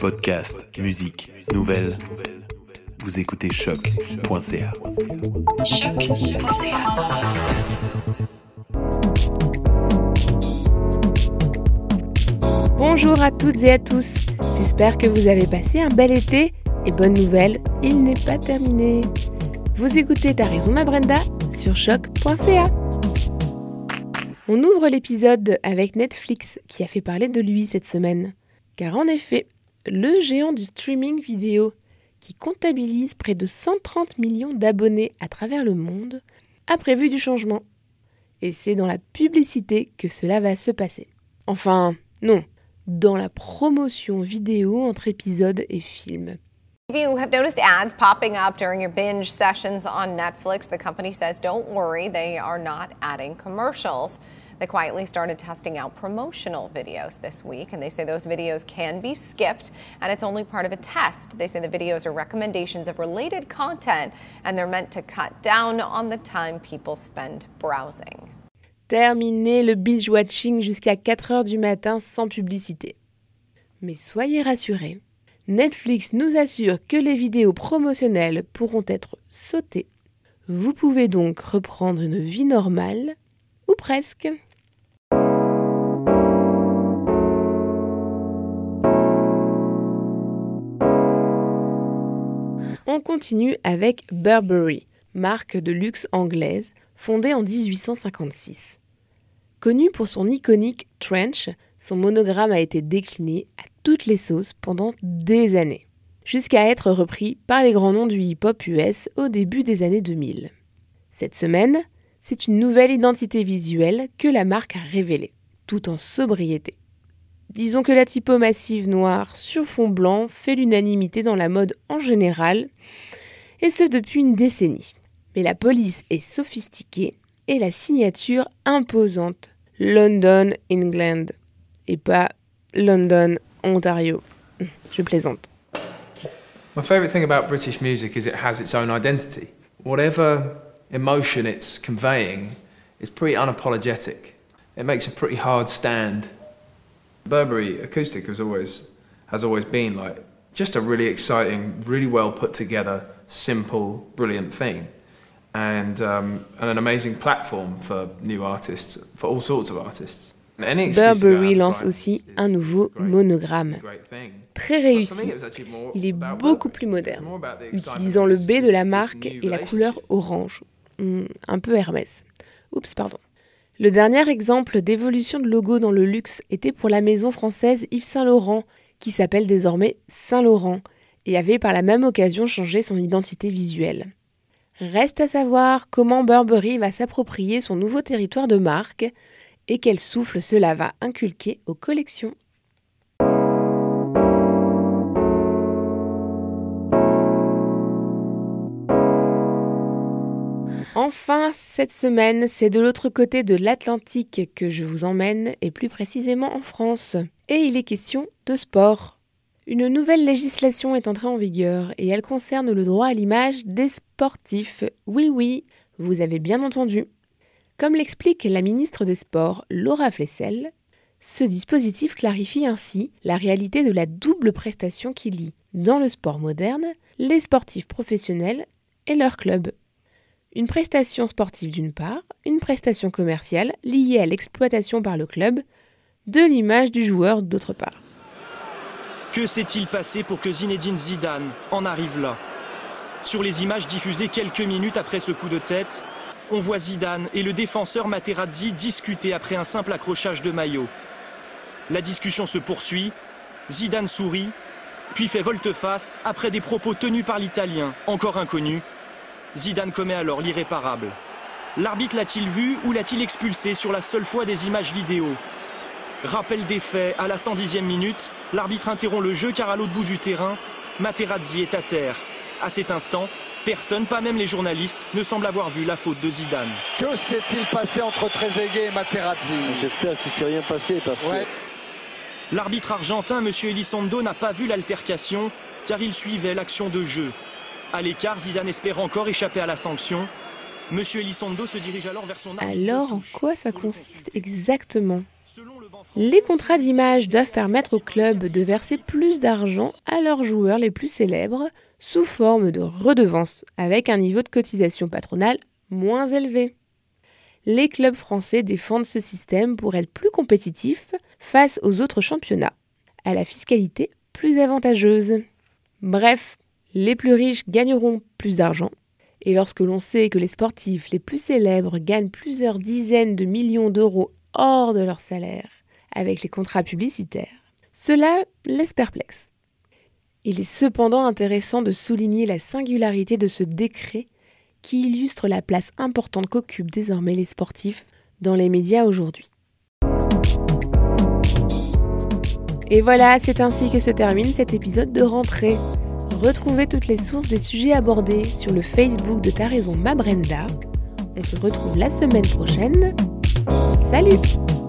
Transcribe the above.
Podcast, musique, nouvelles. Vous écoutez choc.ca. Bonjour à toutes et à tous. J'espère que vous avez passé un bel été. Et bonne nouvelle, il n'est pas terminé. Vous écoutez Ta raison ma Brenda sur choc.ca. On ouvre l'épisode avec Netflix qui a fait parler de lui cette semaine. Car en effet, le géant du streaming vidéo qui comptabilise près de 130 millions d'abonnés à travers le monde a prévu du changement. Et c'est dans la publicité que cela va se passer. Enfin, non, dans la promotion vidéo entre épisodes et films. If you have noticed ads popping up during your binge sessions on Netflix, the company says don't worry, they are not adding commercials. They quietly started testing out promotional videos this week, and they say those videos can be skipped, and it's only part of a test. They say the videos are recommendations of related content, and they're meant to cut down on the time people spend browsing. Terminer le binge-watching jusqu'à 4 heures du matin sans publicité. Mais soyez rassurés, Netflix nous assure que les vidéos promotionnelles pourront être sautées. Vous pouvez donc reprendre une vie normale, ou presque. On continue avec Burberry, marque de luxe anglaise fondée en 1856. Connu pour son iconique trench, son monogramme a été décliné à toutes les sauces pendant des années, jusqu'à être repris par les grands noms du hip-hop US au début des années 2000. Cette semaine, c'est une nouvelle identité visuelle que la marque a révélée, tout en sobriété. Disons que la typo massive noire sur fond blanc fait l'unanimité dans la mode en général, et ce depuis une décennie. Mais la police est sophistiquée et la signature imposante London, England, et pas London, Ontario. Je plaisante. My favourite thing about British music is it has its own identity. Whatever emotion it's conveying is pretty unapologetic. It makes a pretty hard stand. Burberry acoustic has always has always been like just a really exciting, really well put together, simple, brilliant thing. And, um, and an amazing platform for new artists, for all sorts of artists. Burberry lance aussi un nouveau monogramme. Très réussi. Il est beaucoup plus moderne, utilisant le B de la marque et la couleur orange. Hmm, un peu Hermès. Oups, pardon. Le dernier exemple d'évolution de logo dans le luxe était pour la maison française Yves Saint Laurent, qui s'appelle désormais Saint Laurent, et avait par la même occasion changé son identité visuelle. Reste à savoir comment Burberry va s'approprier son nouveau territoire de marque et quel souffle cela va inculquer aux collections. Enfin, cette semaine, c'est de l'autre côté de l'Atlantique que je vous emmène, et plus précisément en France. Et il est question de sport. Une nouvelle législation est entrée en vigueur et elle concerne le droit à l'image des sportifs. Oui, oui, vous avez bien entendu. Comme l'explique la ministre des Sports, Laura Flessel, ce dispositif clarifie ainsi la réalité de la double prestation qui lie, dans le sport moderne, les sportifs professionnels et leurs clubs. Une prestation sportive d'une part, une prestation commerciale liée à l'exploitation par le club de l'image du joueur d'autre part. Que s'est-il passé pour que Zinedine Zidane en arrive là? Sur les images diffusées quelques minutes après ce coup de tête, on voit Zidane et le défenseur Materazzi discuter après un simple accrochage de maillot. La discussion se poursuit, Zidane sourit, puis fait volte-face après des propos tenus par l'Italien, encore inconnu, Zidane commet alors l'irréparable. L'arbitre l'a-t-il vu ou l'a-t-il expulsé sur la seule fois des images vidéo? Rappel des faits, à la 110e minute, l'arbitre interrompt le jeu car à l'autre bout du terrain, Materazzi est à terre. À cet instant, personne, pas même les journalistes, ne semble avoir vu la faute de Zidane. Que s'est-il passé entre Trezeguet et Materazzi? J'espère qu'il ne s'est rien passé parce que... L'arbitre argentin, M. Elizondo, n'a pas vu l'altercation car il suivait l'action de jeu. À l'écart, Zidane espère encore échapper à la sanction. Monsieur Elizondo se dirige alors vers son Alors, en quoi ça consiste exactement Les contrats d'image doivent permettre aux clubs de verser plus d'argent à leurs joueurs les plus célèbres sous forme de redevances avec un niveau de cotisation patronale moins élevé. Les clubs français défendent ce système pour être plus compétitifs face aux autres championnats, à la fiscalité plus avantageuse. Bref, les plus riches gagneront plus d'argent. Et lorsque l'on sait que les sportifs les plus célèbres gagnent plusieurs dizaines de millions d'euros hors de leur salaire avec les contrats publicitaires, cela laisse perplexe. Il est cependant intéressant de souligner la singularité de ce décret qui illustre la place importante qu'occupent désormais les sportifs dans les médias aujourd'hui. Et voilà, c'est ainsi que se termine cet épisode de rentrée. Retrouvez toutes les sources des sujets abordés sur le Facebook de Ta Raison Ma Brenda. On se retrouve la semaine prochaine. Salut